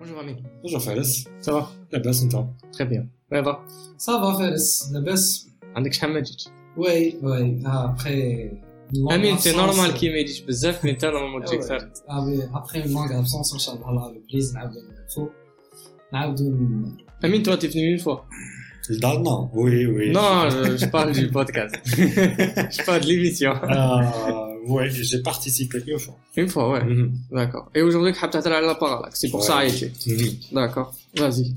Bonjour Ami. Bonjour Fares. Ça va لاباس انت Très bien. Ça va صافا فارس لاباس عندك شحال ما جيتش وي وي ابخي امين سي نورمال كي ما يجيش بزاف مي انت نورمال تجي كثر ابخي اون لونغ ابسونس ان شاء الله لا ريبريز نعاودو نفو نعاودو ن- امين toi t'es venu une fois لدارنا وي وي non je, je parle du podcast je parle de l'émission Euh, Ouais, j'ai participé une fois. une fois ouais. D'accord. Et aujourd'hui حاب تهضر على parallaxe c'est pour ça Ouais. été d'accord. Vas-y.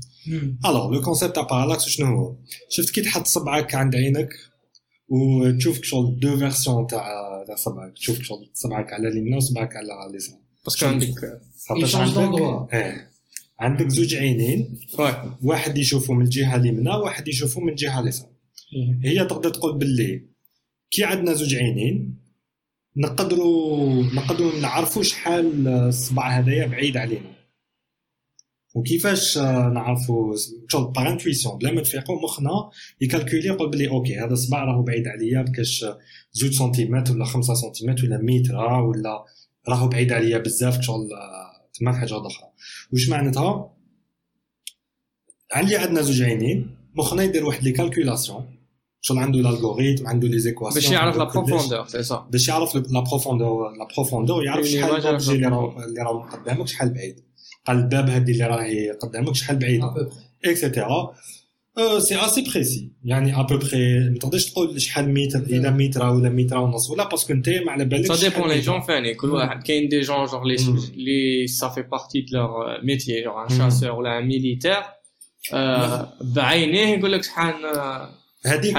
الوغ لو كونسيبت تاع بارالاكس شنو هو؟ شفت كي تحط صبعك عند عينك وتشوف شغل دو فيرسيون تاع تاع صبعك تشوف شغل صبعك على اليمين وصبعك على اليسار parce que عندك عندك عندك زوج عينين ouais. واحد يشوفه من الجهه اليمنى واحد يشوفه من الجهه اليسار هي تقدر تقول باللي كي عندنا زوج عينين نقدروا نقدروا نعرفوا شحال الصبع هذايا بعيد علينا. وكيفاش آه، نعرفوا؟ شغل باغ انتويسيون بلا ما نفيقوا مخنا يكالكولي يقول بلي أوكي هذا الصبع راهو بعيد عليا بكاش زوج سنتيمتر ولا خمسة سنتيمتر ولا متر ولا راهو بعيد عليا بزاف شغل آه، تما حاجة أخرى. واش معناتها؟ علي عندنا زوج عينين مخنا يدير واحد لي كالكولاسيون. شلون عنده الالغوريتم عنده ليزيكواسيون باش يعرف لا بروفوندور سي صا باش يعرف لا بروفوندور لا بروفوندور يعرف شحال الاوبجي اللي راهو اللي قدامك شحال بعيد. قال الباب هذه اللي راهي قدامك شحال بعيده اكسيتيرا سي اسي بريسي يعني ا بو بري ما تقدرش تقول شحال متر إلى متر ولا متر ونص ولا باسكو أنت ما على بالكش سا ديبون لي جون فاني. كل mm. واحد. كاين دي جون جونغ لي لي سافي بارتي دو لور ميتي جون ان شاسور ولا ان ميليتير بعينيه يقول لك شحال هذيك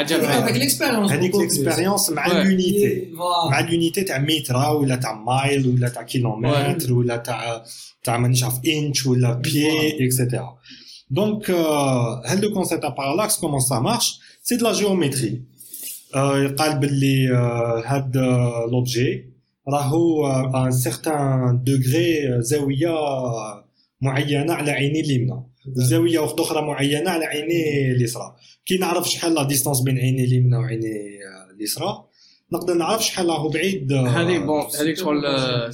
هذيك الاكسبيريونس مع. اليونيتي مع اليونيتي تاع متر ولا تاع مايل ولا تاع كيلومتر ولا تاع تاع مانيش عارف انش ولا بيي اكسيتيرا دونك هاد لو كونسيبت تاع بارالاكس كومون سا مارش سي دو لا جيومتري قال باللي هاد لوبجي راهو ان سيغتان دوغري زاويه معينه على عيني اليمنى وزاويه واحدة أخرى معينة على عيني اليسرى. كي نعرف شحال لا ديستونس بين عيني اليمنى وعيني اليسرى نقدر نعرف شحال راهو بعيد آه، هذه بون هذيك شغل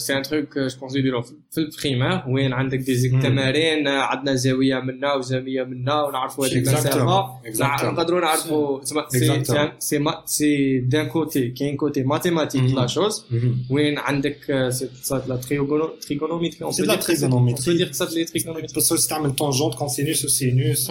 سي ان تروك جو بونس يديروا في البريمير وين عندك دي. تمارين آه، عندنا زاوية منا وزاوية منا ونعرفوا هذه المسافة. نقدروا نعرفوا تسمى سي. سي سي دان كوتي كاين كوتي ماتيماتيك. لا شوز. وين عندك سي لا تريغونوميتري de la trigonométrie تقدر تستعمل طونجونت كونسينوس وسينوس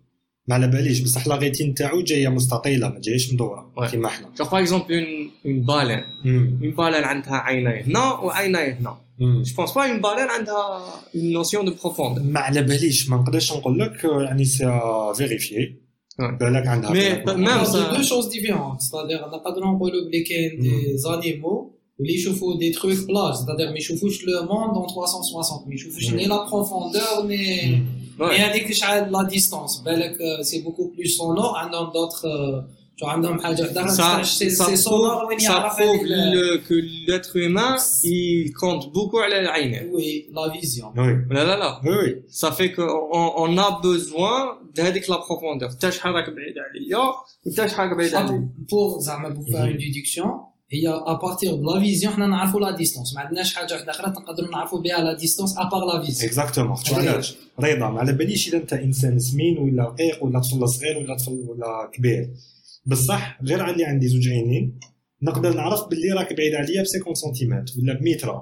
ما على باليش بصح لا ريتين تاعو جايه مستطيله ما جايش مدوره Ouais. كيما احنا genre par exemple une une baleine مم. une baleine عندها عينين هنا وعينين هنا مم. Je pense pas une baleine عندها une notion de profondeur. ما على باليش ما نقدرش نقول لك يعني سي فيريفيي Ouais. بالك عندها Mais بالك. même C'est ça, deux choses différentes. C'est-à-dire, نقدروا نقولوا بلي كاين des animaux اللي يشوفوا des trucs plages. C'est-à-dire, ما يشوفوش le monde en 360. ما يشوفوش Mm. ni la profondeur ni مم. ouais. ni هذيك شحال la distance. بالك euh, c'est beaucoup plus sonore. عندهم d'autres euh, شو عندهم حاجة وحدة ça, c'est ça c'est sonore وين prouve, ça يعرف prouve هذيك ال- le- que l'être humain, il compte beaucoup على العين. Oui, la vision. وي لا لا لا. وي وي Ça fait qu'on on a besoin d'هذيك la profondeur. تا شحال راك بعيد عليا وتا شحال راك بعيد عليا. pour زعما pour faire Mhm. une déduction هي partir de la vision حنا نعرفوا la distance. ما عندناش حاجة واحدة أخرى نقدروا نعرفوا بها distance à part la vision. اكزاكتومون رضا ما على باليش إذا أنت إنسان سمين ولا رقيق ولا طفل صغير ولا طفل ولا كبير. بصح غير اللي عندي زوج عينين نقدر نعرف باللي راك بعيد عليا ب 50 سنتيمتر ولا بمتر.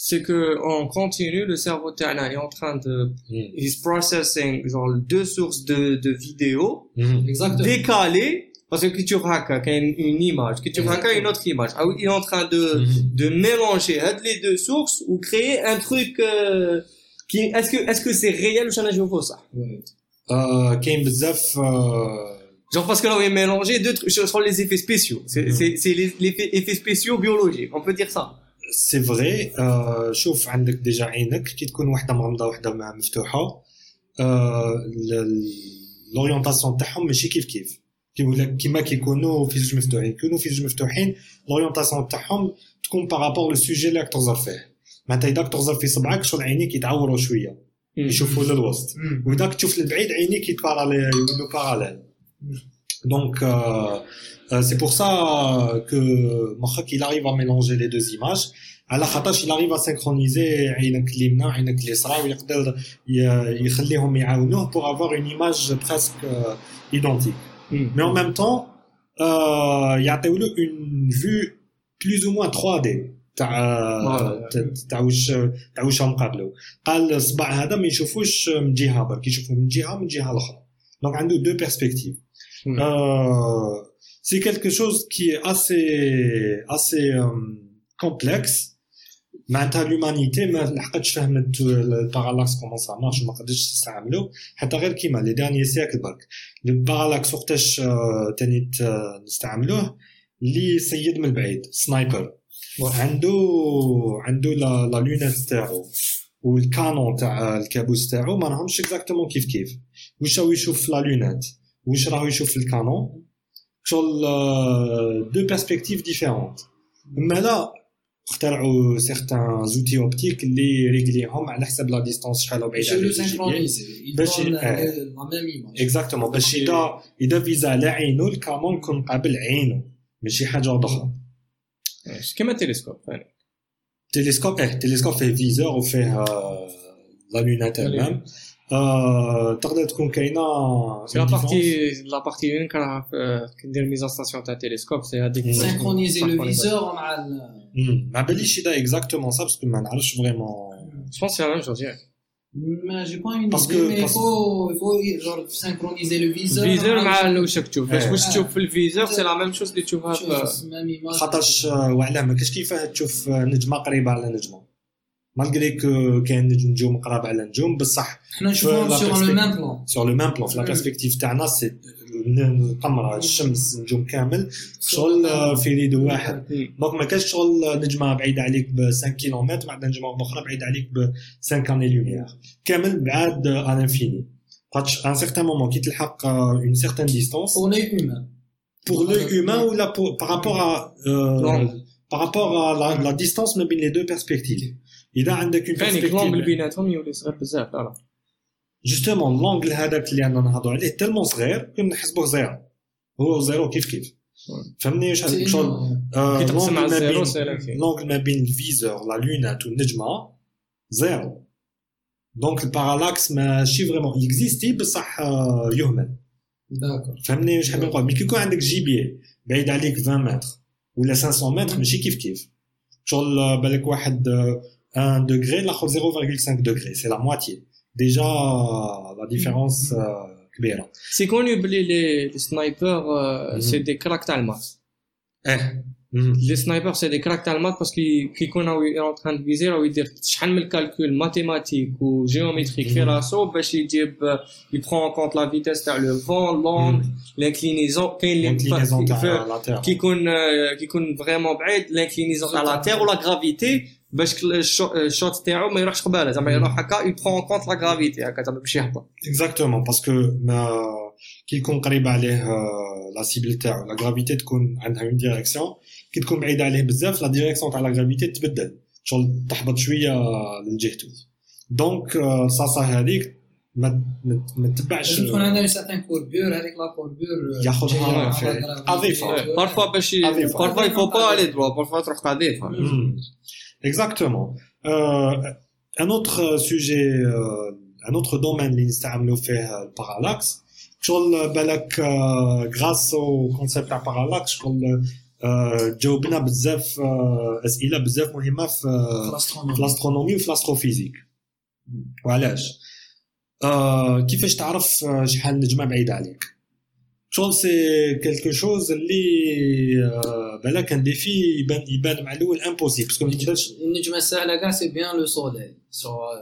c'est que on continue, le cerveau est en train de, mm. he's processing genre deux sources de, de vidéos, mm. décalées, parce que tu raca hein, une, une image, que tu raca une autre image. Ah oui, il est en train de, mm-hmm. de mélanger hein, les deux sources ou créer un truc, euh, qui, est-ce que, est-ce que c'est réel ou j'en ai pas ça? Genre parce que là, on est mélangé deux trucs, sur les effets spéciaux. C'est, mm. c'est, c'est les, les effets spéciaux biologiques, on peut dire ça. C'est vrai, euh, شوف عندك déjà عينك كي تكون واحدة مغمضة واحدة مفتوحة l'orientation تاعهم ماشي كيف كيف. كيقول لك كيما كيكونوا في زوج مفتوحين كيكونوا في زوج مفتوحين لورينتاسيون تاعهم تكون بارابور للسوجي اللي راك تغزر فيه. معناتها إذا تغزر في صبعك شغل عينيك يتعوروا شوية يشوفوا للوسط. وإذا تشوف للبعيد عينيك يتبارالي يولوا باراليل دونك سي بور سا كو مخك il arrive à mélanger les deux images على خاطرش il arrive à synchroniser عينك اليمنى وعينك اليسرى ويقدر يخليهم يعاونوه pour avoir une image presque identique Hmm. Mais en même temps, euh, il y a une vue plus ou moins 3D تاع تاع واش تاع واش مقابلو قال الصباع هذا ما يشوفوش من جهه برك يشوفوا من جهه من جهه الاخرى دونك عنده دو بيرسبكتيف سي كيلكو شوز كي اسي اسي كومبلكس معناتها لومانيتي ما لحقتش فهمت البارالاكس كومون سا مارش ما قدرتش تستعملو حتى غير كيما لي دانيي سيكل برك. البارالاكس وقتاش تاني نستعملوه؟ اللي صيد من بعيد سنايبر. عنده عنده لا لونيت تاعو. والكانون تاع الكابوس تاعو ما راهمش اكزاكتومون كيف كيف. واش راهو يشوف لا لونيت واش راهو يشوف في الكانون شغل دو بيرسبكتيف ديفيرونت اما لا اخترعوا سيغتان زوتي اوبتيك اللي ريغليهم على حسب لا ديستونس شحال بعيد على باش اكزاكتومون باش اذا اذا فيزا على عينو الكامون يكون قابل عينو ماشي حاجة أخرى كيما التلسكوب تلسكوب إيه تلسكوب فيه فيزور وفيه لا لونات تمام تقدر تكون كاينه سي لا بارتي لا بارتي وين كنعرف كندير ميزانستاسيون تاع تيليسكوب سي هذيك سينكرونيزي لو فيزور مع ما باليش اذا اكزاكتومون سا باسكو ما نعرفش فريمون جو بونس سي لا ميم شوز ياك ما جي با اون باسكو مي فو فو جور سينكرونيزي لو فيزور الفيزور مع واش تشوف باش واش تشوف في الفيزور سي لا ميم شوز اللي تشوفها في خاطرش وعلاه ما كاش كيفاه تشوف نجمه قريبه على نجمه مالغري كو كاين نجوم قراب على نجوم بصح حنا نشوفوهم سور لو ميم بلون سور لو ميم بلون في لا بيرسبكتيف تاعنا سي القمر الشمس النجوم كامل. شغل في ريدو واحد. دونك ما كانش شغل نجمة بعيدة عليك ب 5 كيلومتر بعد نجمة أخرى بعيدة عليك ب 5 اني لوميير كامل بعاد ان انفيني خاطش ان سيغتان مومون كي تلحق اون سيغتان ديستونس بور لي ou la, par rapport à euh, par rapport à la, la distance ما بين les deux perspectives. إذا عندك اون بيرسبكتيف لونغل بيناتهم يولي صغير بزاف لا جوستومون لونغل هذاك اللي عندنا نهضروا عليه تالمون صغير كنحسبوه زيرو. هو زيرو كيف كيف؟ فهمني واش هذيك شغل لونغل ما بين الفيزور لا لونات والنجمه زيرو. دونك البارالاكس ماشي فريمون اكزيستي بصح يهمل. فهمني واش حاب نقول؟ مي كي يكون عندك جيبيه بعيد عليك 20 متر ولا 500 متر ماشي كيف كيف. شغل بالك واحد 1 degré, la 0,5 degré, c'est la moitié. Déjà, la différence euh, C'est connu, les, les snipers, euh, mm -hmm. c'est des cracks allemands. Eh. Les snipers, c'est des cracks allemands parce qu'ils qu sont en train de viser, ils disent, شحال من calcul mathématique ou géométrique في راسو باش يجيب il prend en compte la vitesse تاع le vent, l'angle, l'inclinaison, كاين l'inclinaison تاع la terre. qui يكون qui يكون vraiment بعيد l'inclinaison تاع la terre ou la gravité باش الشوت تاعو ما يروحش قباله. زعما يروح هكا يبرون كونت لا غرافيتي هكا زعما باش يهبط. اكزاكتومون باسكو ما كي يكون قريب عليه لا سيبل تاعو لا غرافيتي تكون عندها اون ديريكسيون كي تكون بعيده عليه بزاف لا ديريكسيون تاع لا غرافيتي تبدل. شغل تحبط شوية لجهته دونك صاصا هذيك ما ما تبعش تكون عندها ساتان كوربور هذيك لا كوربور ياخذها اضيفها بارفوا باش بارفوا يفو با الي دروا بارفوا تروح تضيفها Exactement. Euh, un autre sujet, euh, un autre domaine اللي نستعملوا فيه البارالاكس شغل بالك grâce au concept تاع بارالاكس شغل جاوبنا بزاف اسئله بزاف مهمه في في الاسترونومي وفي الاستروفيزيك وعلاش كيفاش تعرف شحال نجمه بعيدة عليك؟ Je pense c'est quelque chose qui est un défi impossible. Parce que c'est bien le soleil.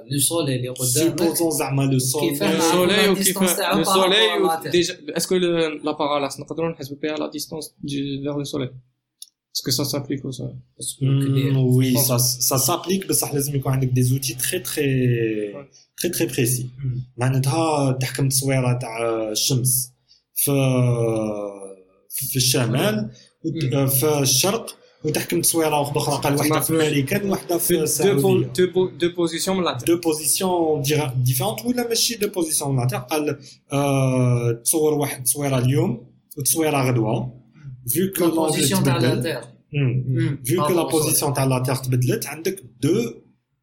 Le soleil, les le soleil. Soleil, soleil est-ce que le, la parallèle, la distance vers le soleil? Est-ce que ça s'applique au soleil? Hmm, oui, ça, ça s'applique, mais ça avec des outils très très, très, précis. في في الشمال في الشرق وتحكم تصويرة واحدة أخرى قال واحدة في امريكان وواحده في السعودية. دو بوزيسيون من لا دو بوزيسيون ديفيرونت ولا ماشي دو بوزيسيون لا تير قال آه، تصور واحد تصويرة اليوم وتصويرة غدوة. فيو كو لا بوزيسيون تاع لا تير فيو كو لا بوزيسيون تاع لا تير تبدلت عندك دو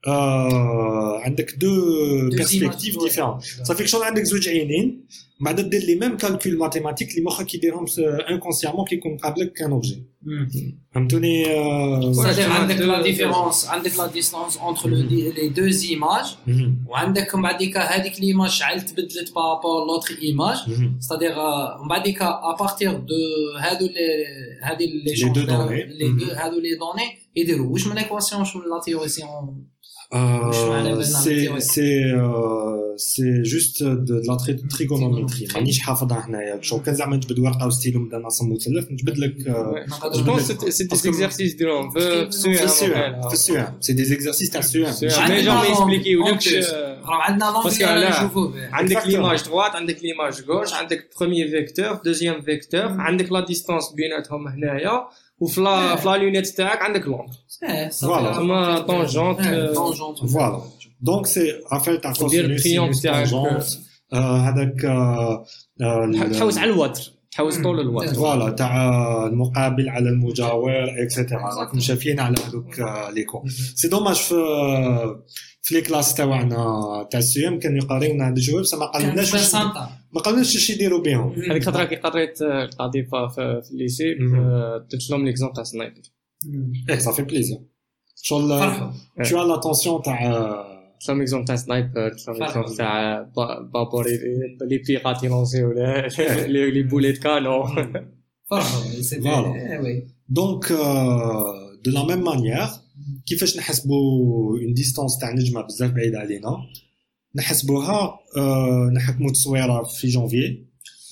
آه عندك دو بيرسبكتيف images, ديفيرون صافي شغل عندك زوج عينين بعد دير لي ميم كالكول ماتيماتيك اللي مخك يديرهم انكونسيامون كي يكون قابلك كان اوبجي فهمتوني عندك لا ديفيرونس عندك لا ديستونس انتر لي دو ايماج. وعندك من بعديك هذيك ليماج شعل تبدلت بارابور لوتر ايماج c'est-à-dire من بعديك ابارتير دو هادو لي هادي لي. لي دو هادو لي دوني يديروا واش من ليكواسيون واش من لا تيوريسيون Euh, معنى c'est بالنهار c'est euh, c'est juste de la tri- trigonométrie مانيش حافظها هنايا شو كان زعما نجبد ورقه وستيلو نبدا نرسم مثلث نجبد لك آه، جو بونس سي دي زيكزارسيس ديالهم في في السؤال في في السؤال سي دي زيكزارسيس تاع السؤال مي جون ما يسبليكيولكش راه عندنا Parce que لونغ là- نشوفوا به عندك Exactement. ليماج droite عندك ليماج gauche عندك بروميير فيكتور دوزيام فيكتور عندك لا ديستونس بيناتهم هنايا وفي لا في لا لونيت تاعك عندك لونغ Voilà. تما طونجونت فوالا دونك سي افير تاع كوسينوس سينوس تاعك. هذاك تحوس على الوتر تحوس طول الوتر فوالا تاع المقابل على المجاور اكسيتيرا راكم شافين على هذوك آه، لي سي دوماج في في لي كلاس تاعنا تاع السيام كانوا يقريونا هاد الجواب بصح ما قالناش ما قالناش واش يديروا بهم. هذيك الخطره كي قريت آه، القضيفه في في الليسي مم. آه، درت لهم ليكزومبل تاع سنايبر إيه صافي بليزير شغل فرحوا. tu as l'attention تاع درت لهم ليكزومبل تاع سنايبر درت لهم فرق. ليكزومبل تاع با- بابور لي- لي بيغات يلونسيو لي- لي لي بوليت كانون فرحوا Voilà. وي دونك دو لا ميم مانيير كيفاش نحسبوا اون ديستونس تاع نجمه بزاف بعيده علينا نحسبوها آه، نحكموا تصويره في جونفي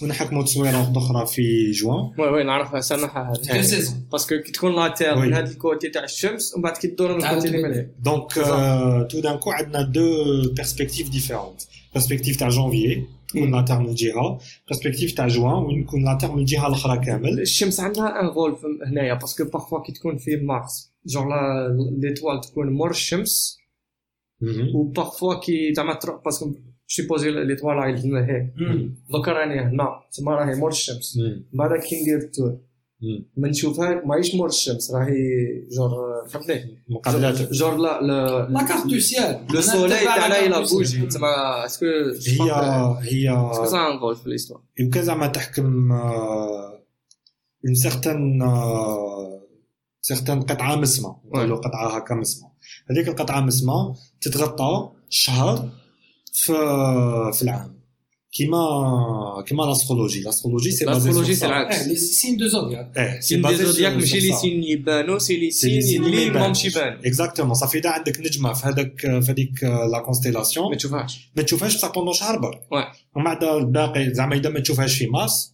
ونحكموا تصويره واحدة أخرى في جوان. وي وي نعرفها سامحها. دو سيزون باسكو كي تكون لا تير وي. من هذا الكوتي تاع الشمس ومن بعد كي تدور من الكوتي اللي. مليح. دونك تو دان كو عندنا دو بيرسبكتيف ديفيرونت بيرسبكتيف تاع جونفي تكون لا تير من جهه بيرسبكتيف تاع جوان وين يكون لا تير من الجهه الأخرى كامل. الشمس عندها ان رول هنايا باسكو بارفوا كي تكون في مارس. جون لا ليتوال تكون مور الشمس. مهم. وبارفوا كي زعما تروح باسكو سيبوزي ليتوال راهي لهنا هيك. دوكا راني هنا. تما راهي مور الشمس. مم. بعد كي ندير التور. ما نشوفها ماهيش مور الشمس راهي جور فهمتني؟ مقابلات. جور لا لا. لا كارت دو سيال لو سولي تاعنا إلى بوجي تما اسكو هي هي اسكو سا ان رول في ليستوار يمكن زعما تحكم اون سيغتان سيغتان قطعة مسمى. قطعة هكا مسمى. هذيك القطعة مسمى تتغطى شهر في في العام. كيما كيما لاسترولوجي لاسترولوجي سي لاسترولوجي سي آه العكس لي سين دو زودياك إيه سين دي زودياك ماشي لي سين يبانو سي لي سي لي سين اللي ماهمش يبانو. اكزاكتومون صافي اذا عندك نجمه في هذاك في هذيك لا كونستيلاسيون ما تشوفهاش ما تشوفهاش بصح بوندون شهر برك. ومن بعد الباقي زعما اذا ما تشوفهاش في مارس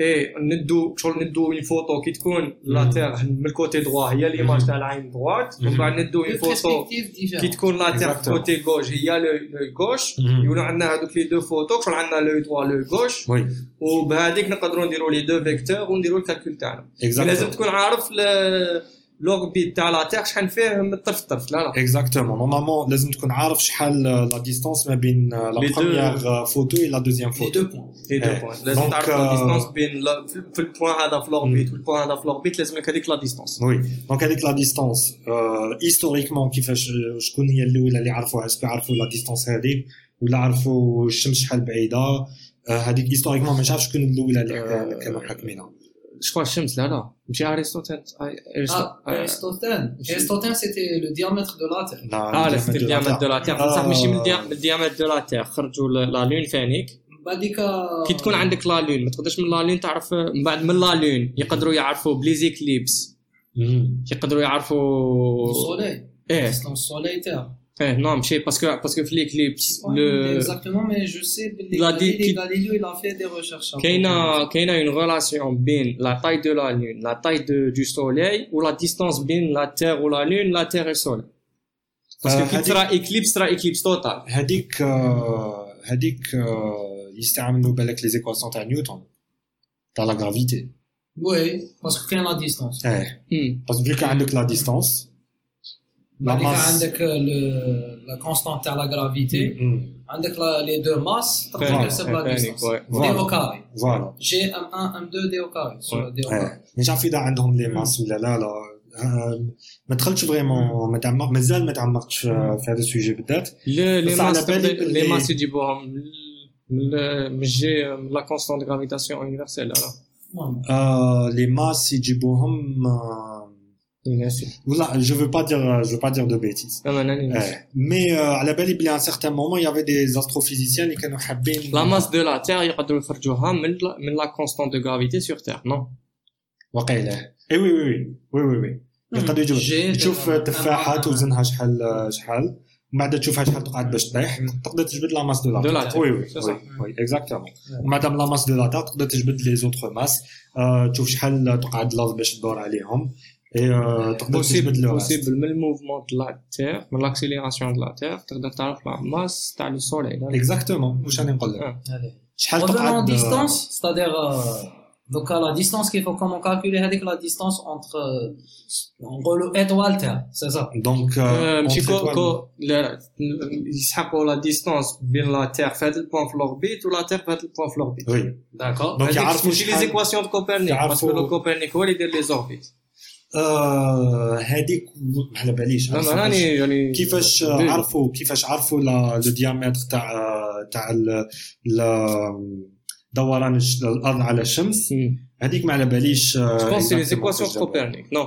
اي ندو شغل ندو اون فوتو كي تكون لا. تير من الكوتي دروا هي ليماج تاع العين دروات ومن بعد ندو اون فوتو كي تكون لا Exactement. كوتي غوش هي لو غوش يقولوا عندنا هذوك لي دو فوتو شغل عندنا لو دوا لو غوش وبهذيك نقدروا نديروا لي دو فيكتور ونديروا الكالكول تاعنا. لازم تكون عارف لوربيت تاع لا تيغ شحال فيه من الطرف الطرف لا لا اكزاكتومون نورمالمون لازم تكون عارف شحال لا ديستونس ما بين لا. بروميير فوتو و لا دوزيام فوتو deux points. لي دو إيه. بوان لازم تعرف لا آه، ديستونس بين في- البوان هذا في لوربيت والبوان هذا في لوربيت لازم لك هذيك لا ديستونس وي دونك هذيك لا ديستونس هيستوريكمون كيفاش شكون هي الاولى اللي عرفوها اسكو عرفوا لا ديستونس هذيك ولا عرفوا الشمس شحال بعيده آه، هذيك هيستوريكمون ما نعرفش شكون الاولى اللي آه، كانوا حاكمينها شكون الشمس لا لا ماشي Ah, Aristotle. Aristotle, c'était le diamètre de la Terre. آه لا سيتي الديامتر دو لا تيغ بصح ماشي من الديا- من الديامتر دو لا تيغ خرجوا لا لون ثانيك بعديك كي تكون عندك لا لون ما تقدرش من لا لون تعرف من بعد من لا لون يقدروا يعرفوا بليزيكليبس يقدروا يعرفوا le soleil. ايه Distance soleil-terre. ايه نو ماشي باسكو باسكو في ليكليبس Ouais, لو Exactement, mais je sais que La di- Galileo, qui- Galileo, il a fait des recherches. كاينه كاينه اون ريلاسيون بين لا تاي دو لا لون لا تاي دو دو سوليل و لا ديستانس بين لا تيغ و لا لون لا تيغ و سوليل باسكو كي هذيك- ترى اكليبس ترى اكليبس توتال هذيك آه، هذيك آه، يستعملوا بالك لي زيكواسيون تاع نيوتن تاع لا غرافيتي Oui, parce que quand la distance. ايه باسكو فيك عندك لا ديستونس لا بعديك ماس عندك le- la constante تاع la gravité. عندك la- les deux masses. تقدر فاهمك، تحسب la فاهمك، distance. ouais. D Voilà. au carré. فوالا G M1, M2, D au carré. Sur Ouais. D au carré. ايه مش عارف اذا عندهم لي ماس ولا لا لا آه، ما دخلتش فريمون ما تعمق مازال ما تعمقتش في في هذا السوجي بالذات لي لي بس على ماس بالي لي باللي- ماس يجيبوهم من ال- من جي من لا كونستانت غرافيتاسيون يونيفرسيل لا Ouais. آه، لي ماس يجيبوهم آه، ناسي ولا جو فو با دير جو با دير دو بيتيز انا ناني ناسي ايه مي آه، على بالي بلي ان سيغتان مومون يافي دي زاستروفيزيسيان اللي كانوا حابين لا ماس دو لا تيغ يقدروا يخرجوها من لا- من لا كونستانت دو غرافيتي سور تيغ نو وقيله اي وي وي وي وي وي وي يقدروا يجيبوا جي تشوف تبع- تفاحه آه. توزنها شحال شحال من بعد تشوفها شحال تقعد باش تطيح تقدر تجبد لا ماس دو لا دو لا تير. تير. وي وي سي وي صح. وي اكزاكتومون مادام لا ماس دو لا تير تقدر تجبد لي زوتر ماس آه، تشوف شحال تقعد الارض باش تدور عليهم et euh, possible, possible, mais le mouvement de la Terre, l'accélération de la Terre, tu as la masse, tu le Soleil. Exactement, je vais vous dire. Revenons en distance, c'est-à-dire, euh, donc à la distance qu'il faut comment calculer, c'est la distance entre, euh, en gros, Terre, c'est ça? Donc, euh, il la distance entre la Terre fait le point de l'orbite ou la Terre fait le point de l'orbite. Oui. D'accord. Donc, il y a les équations de Copernic, parce que le Copernic, il est les orbites. هذيك ما على باليش لا ما راني يعني كيفاش. عرفوا كيفاش عرفوا لو ديامتر تاع تاع دوران الأرض على الشمس؟ هذيك ما على باليش آه، جو بونس سي لي دو كوبرنيك نو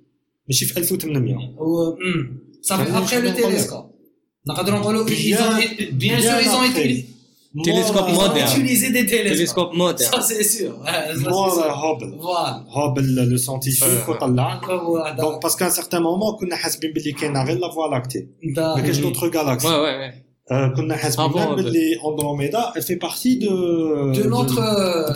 ماشي في 1800 Ou, hmm, Ça fait Bien après le sûr, télescope. نقدروا نقولوا ils Bien- ont bien sûr ils ont après. utilisé Télescope ils ont moderne. utilisé des télescopes. تيليسكوب مودرن Ça c'est sûr. Ouais, ça, مور c'est sûr. هوبل Voilà. هوبل لو سانتيفيك آه. وطلع Voilà. دونك باسكو ان سيغتان مومون كنا حاسبين باللي كاينه غير لا فوا لاكتي ما D'accord. كاينش Mhm. دوطخ جالاكسي وي وي وي كنا حاسبين باللي اندروميدا elle fait partie de De notre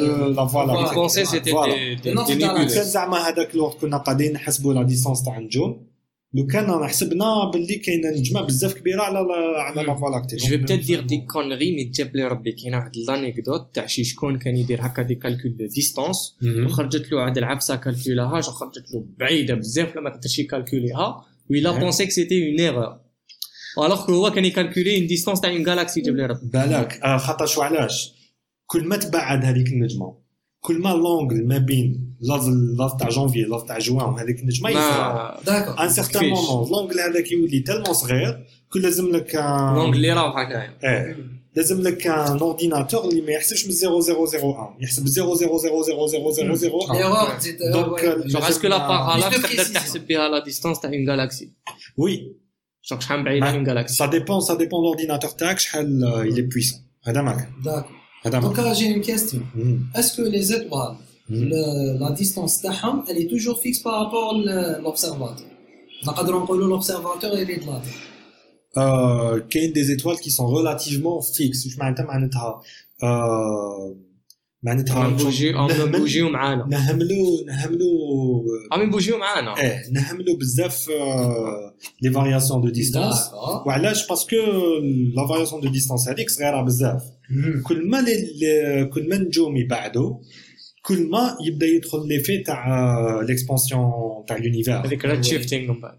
de la voie Voilà. lactée بونسي سيتي Voilà. دي De notre كان زعما هذاك الوقت كنا قاعدين نحسبوا لا ديستونس تاع النجوم لو كان حسبنا باللي كاينة نجمه بزاف كبيره على على لا فوا لاكتي جو بيتيت دير دي كونغي مي تجاب لي ربي كاين واحد لانيكدوت تاع شي شكون كان يدير هكا دي كالكول دو ديستونس وخرجت له عاد العبسه كالكولاها خرجت له بعيده بزاف لما قدرش يكالكوليها ويلا. بونسي كو سيتي اون ايرور الوغ كو هو كان يكالكولي اون ديستونس تاع اون جالاكسي جاب لي ربي بالك آه، خاطر شو علاش كل ما تبعد هذيك النجمة كل ما لونغل ما بين لاف لاف تاع جونفي لاف تاع جوان وهذيك النجمة يصغر D'accord. ان سيغتان؟ مومون لونغل هذاك يولي تالمون صغير كل لازم لك ان لونغ اللي راه هكايا. إيه. لازم لك ان اورديناتور اللي ما يحسبش من 0001 يحسب 000000 L'erreur, c'est euh, Donc, ouais. euh, جونغ اسكو لا de تقدر. تحسب بها لا ديستونس تاع اون جالاكسي وي Bah, ça dépend, ça dépend de l'ordinateur tax, euh, il est puissant. D'accord. Donc, j'ai une question. Mm. Est-ce que les étoiles, mm. la distance d'Aham, elle est toujours fixe par rapport à l'observateur? L'observateur et les étoiles. Euh, il y a des étoiles qui sont relativement fixes. Je m'entends à معناتها نبوجي عم نهمل- نبوجيو معانا نهملوا نهملوا عم يبوجيو معانا ايه نهملوا بزاف لي فارياسيون دو ديستانس D'accord. وعلاش باسكو لا فارياسيون دو ديستانس هذيك صغيره بزاف Mhm. كل ما لي- لي- كل ما النجوم يبعدوا كل ما يبدا يدخل ليفي تاع ليكسبانسيون تاع لونيفير هذيك ريد شيفتينغ من بعد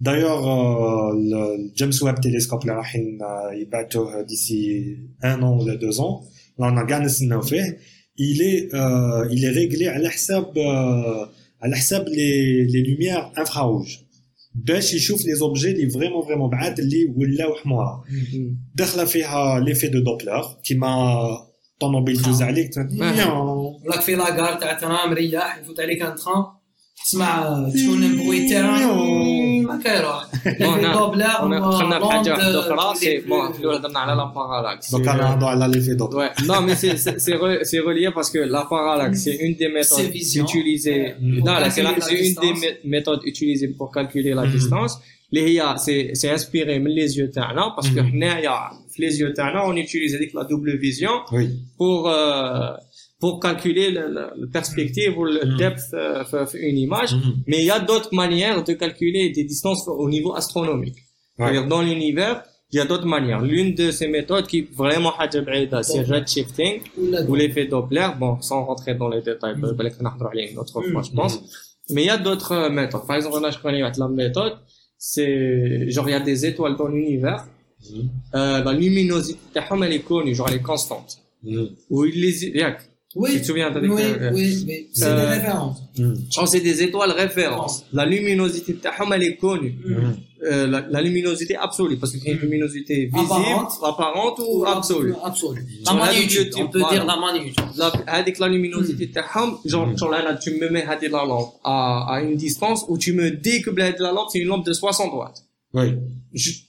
d'ailleurs, euh, d'ailleurs, euh, le James Webb Telescope, là, il va d'ici un an ou deux ans, là, on a gagné ce nom fait. Il est, euh, il est réglé à l'hsab, euh, à l'hsab les, les lumières infrarouges. باش يشوف les objets اللي vraiment vraiment بعاد اللي ولاو حمار داخله فيها ليفي دو دوبلر كيما طوموبيل دوز عليك نياو. ولاك في لاكار تاع ترام رياح يفوت عليك ان ترام تسمع تكون بروي تاع ما كيروح هنا- دوبلر دخلنا في حاجه واحده اخرى سي بون احنا هضرنا على لا بارالاكس دونك انا نهضروا على ليفي دوبلر Ouais, non, mais c'est c'est- c'est re- c'est relié parce que la parallaxe, c'est une des méthodes C'est vision. utilisées. Mm. Non, là, c'est la- calculer la c'est une des distance. mé- méthodes utilisées pour calculer la Mm. distance. Les هي c'est c'est inspiré من les yeux تاعنا parce que Mm. حنايا في les yeux تاعنا on utilise هذيك la double vision Oui. pour calculer la, perspective ou le mm-hmm. depth euh, d'une image, mm-hmm. mais il y a d'autres manières de calculer des distances au niveau astronomique. C'est-à-dire dans l'univers, il y a d'autres manières. L'une de ces méthodes qui est vraiment c'est le red shifting ou l'effet Doppler. Bon, sans rentrer dans les détails, une autre fois, je pense. Mm-hmm. Mais il y a d'autres euh, méthodes. Par exemple, là, je connais la méthode, c'est genre il y a des étoiles dans l'univers, la luminosité elle est connue, genre elle est constante. Ou il les, oui. Tu te souviens as dit Oui, que... oui, oui. C'est des euh, références. Hmm. Oh, c'est des étoiles références. La luminosité de Tahom, elle est connue. Hmm. Hmm. Euh, la, la, luminosité absolue, parce que c'est une luminosité visible, apparente, ou, absolue? Absolue. La magnitude, on peut dire la magnitude. avec la luminosité de Tahom, genre, genre là, tu me mets à la lampe à, à une distance où tu me dis que la lampe, c'est une lampe de 60 watts. Oui.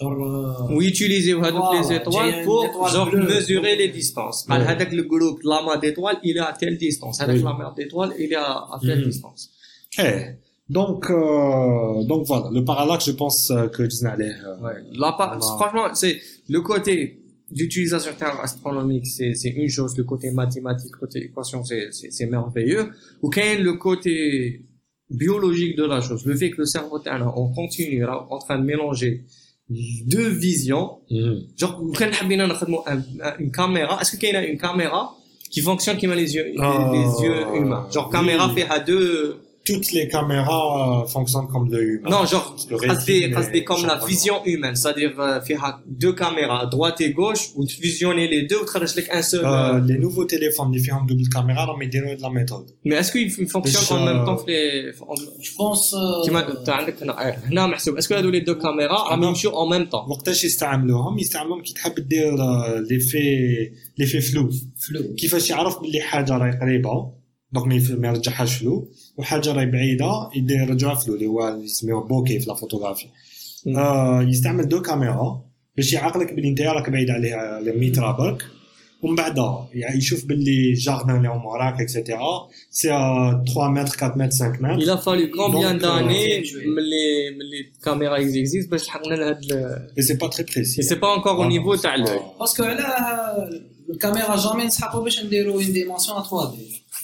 Oui, utilisez les étoiles pour mesurer les distances. Avec le groupe, l'amas d'étoiles, il est à telle distance. Avec l'amas d'étoiles, il est à telle mm. distance. Eh, donc, euh, donc voilà, le parallaxe, je pense euh, que Disney allait. Euh, franchement, c'est le côté d'utilisation astronomique, c'est une chose. Le côté mathématique, le côté équation, c'est merveilleux. Ou okay, le côté biologique de la chose, le fait que le cerveau, on continue en train de mélanger deux visions. Hmm. Genre, une caméra. Est-ce qu'il y a une caméra qui fonctionne comme les yeux, ah. les yeux humains? Genre, caméra fait à deux, toutes les caméras euh, fonctionnent comme l'œil humain non, genre, Le قصدي rétine قصدي et comme la champignon. vision humaine. C'est-à-dire, euh, فيها deux caméras, droite et gauche, où tu fusionnes les deux, وتخرج لك un seul. Euh, euh, les nouveaux téléphones اللي فيهم double caméra راهم يديروا de la méthode Mais est-ce qu'il fonctionne Déjà- en même temps que les, en- je pense euh, كيما انت عندك هنا آه، هنا محسوب est-ce que هذو les deux caméras راهم أنا- يمشوا en même temps وقتاش يستعملوهم يستعملوهم كي تحب دير ليفي ليفي فلو flou. كيفاش يعرف باللي حاجه راهي قريبه دونك ما يرجعهاش فلو وحاجة راهي بعيدة يدير يرجعها فلو اللي هو يسميوه بوكي في لا فوتوغرافي. آه يستعمل دو كاميرا باش يعقلك بلي نتايا راك بعيد عليها 100 برك ومن بعد يعني يشوف باللي الجاردان اللي هما راك اكسيتيرا سي 3 متر 4 متر 5 متر إلى فالي كومبيان داني ملي ملي الكاميرا اكزيزيز باش حقنا هاد اي سي با تري بريسي سي با انكور أو نيفو تاع باسكو على الكاميرا جامي نسحقوا باش نديروا اون ديمونسيون 3 دي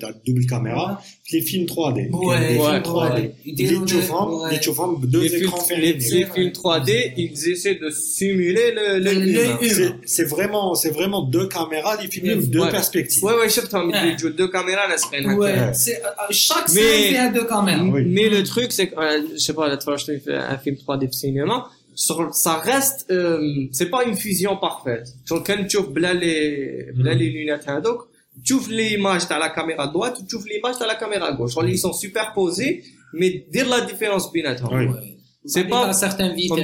la double caméra, les films 3D. Ouais, les films 3D. Les films deux écrans Les films 3D, ils essaient de simuler le, le, C'est vraiment, c'est vraiment deux caméras, des films, deux perspectives. Ouais, ouais, je sais deux caméras, là, c'est Ouais, c'est euh, euh, chaque scène, c'est à deux caméras. Mais le truc, c'est que, euh, je sais pas, la fois, je fais un film 3D cinéma, sur, ça reste, c'est pas une fusion parfaite. Genre, quand tu vois les, les lunettes, donc, tu ouvres l'image, tu as la caméra droite, tu ouvres l'image, tu as la caméra gauche. Ils sont superposés, mais dire la différence entre oui. C'est pas, certains vidéos.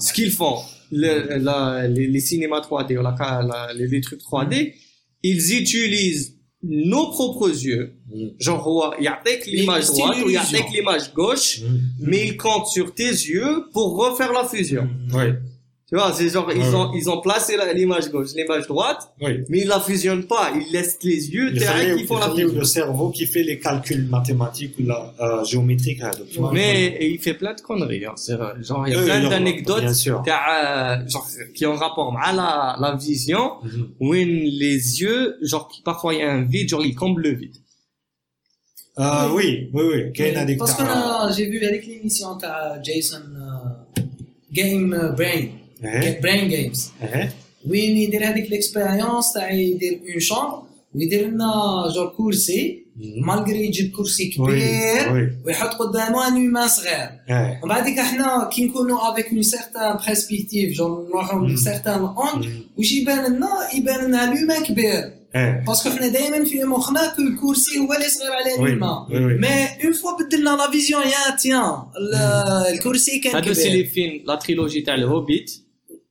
ce qu'ils font, le, la, les, les, cinémas 3D, ou la, la, les, trucs 3D, ils utilisent nos propres yeux. Genre, il y a l'image droite ou il y a l'image gauche, mais ils comptent sur tes yeux pour refaire la fusion. Oui. Tu vois, c'est genre, ils Ouais. ont, ils ont placé la- l'image gauche, l'image droite, oui. mais ils la fusionnent pas. Ils laissent les yeux Il derrière qui font la fusion. le cerveau qui fait les calculs mathématiques ou la euh, géométrique. hein, donc, tu vois. Mais il fait plein de conneries. Hein. Genre, il y a plein d'anecdotes euh, qui ont rapport à la, la vision, Mhm. où les yeux, genre, qui, parfois il y a un vide, genre, ils comblent le vide. Euh, oui, oui, oui. Des Parce que j'ai vu avec l'émission de Jason euh, Game euh, Brain, Eh, Brain Games. eh, وين يدير هذيك الاكسبيريونس تاع يدير اون شامبر ويدير لنا جور كورسي mhm. مالغري يجيب كرسي Oui, كبير oui. ويحط قدامه ان هيومان صغير Eh, ومن بعد ديك احنا كي نكونوا افيك اون سيغتان بريسبكتيف جون نروحوا مم. من سيغتان اون mhm. واش يبان لنا يبان لنا الهيومان كبير Eh, باسكو حنا دائما في مخنا كو الكرسي هو اللي صغير على oui, الهيومان oui, oui. مي اون فوا بدلنا لا فيزيون يا تيان ال- الكرسي كان هادو سي كبير لي فيلم لا تريلوجي تاع الهوبيت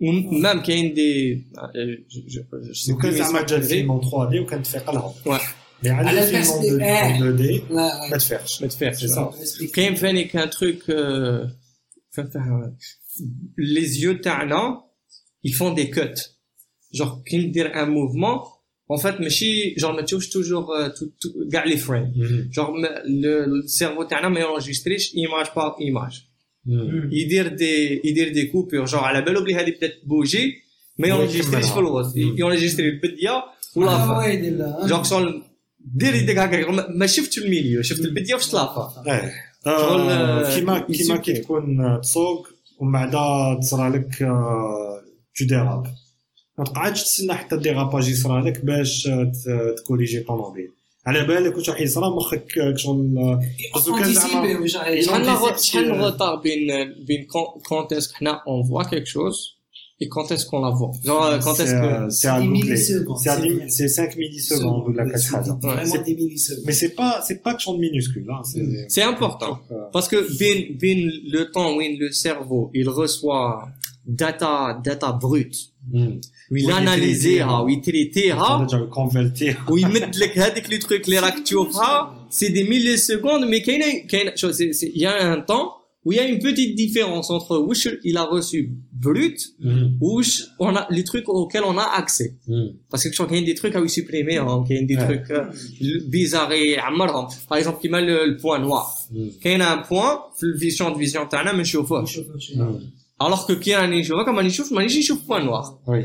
ومام كاين دي آه، je- je- je sais لو كان plus زعما جا comment الفيلم en 3D وكان تفيق لهم. Ouais. Mais على على الفيلم en البرسبي- 2D eh. en 2D لا ما تفيقش. ما تفيقش C'est ça. كاين فاني كان تروك euh, enfin, enfin, les yeux تاعنا ils font des cuts genre كي ندير un mouvement en fait ماشي genre ما تشوفش toujours euh, tout- tout- كاع les frames Mhm. genre ما- le le cerveau تاعنا ما يونجستريش image par image Mhm. يدير دي يدير دي كوبور genre على بالو بلي هذه بدات تبوجي ما يونجستريش في الوسط مم. يونجستري البديه ولا genre شغل دير يديك هكا ما- شفتش الميليو شفت البديه وشفت لافا شغل، كيما كيما. كي تكون تسوق ومن بعد تصرى لك تو ديراب ما تقعدش تستنى حتى الديراباج يصرى لك باش ت- تكوريجي طوموبيل على بالك واش راح يصرى مخك آه، شغل آه، قصدو كان زعما Anticiper, واش راح يجي. شحال شحال anticipe شحال que- retard بين بين quand quand est-ce que on voit quelque chose et quand est-ce qu'on la voit genre euh, quand est-ce C'est, que euh, c'est à des googler. millisecondes, C'est à c'est dix- vrai. c'est 5 millisecondes ou la C'est 4 des- Vraiment C'est- des millisecondes. Mais c'est pas, c'est pas que champ de minuscule, hein. C'est, c'est important euh, parce que بين بين le temps où le cerveau il reçoit data data brute hmm. ويل ويتريتيها. اناليزيها ويتريتيها déjà le convertir. ويمد لك هذيك لي تروك اللي راك تشوفها سي دي ميلي سكوند مي كاينه كاين شو سي سي يا ان طون où il y a une petite différence entre واش il a reçu brut Hmm. واش on a les trucs auxquels on a accès Hmm. parce que كاين دي trucs à supprimer كاين دي Ouais. trucs bizarres يعمرهم par exemple كيما le point noir Hmm. كاين un point في الفيشن دو فيزيون تاعنا ما نشوفوش نشوف- نشوف. Hmm. alors que كي راني نشوفها كما نشوف مانيش نشوف point noir Oui.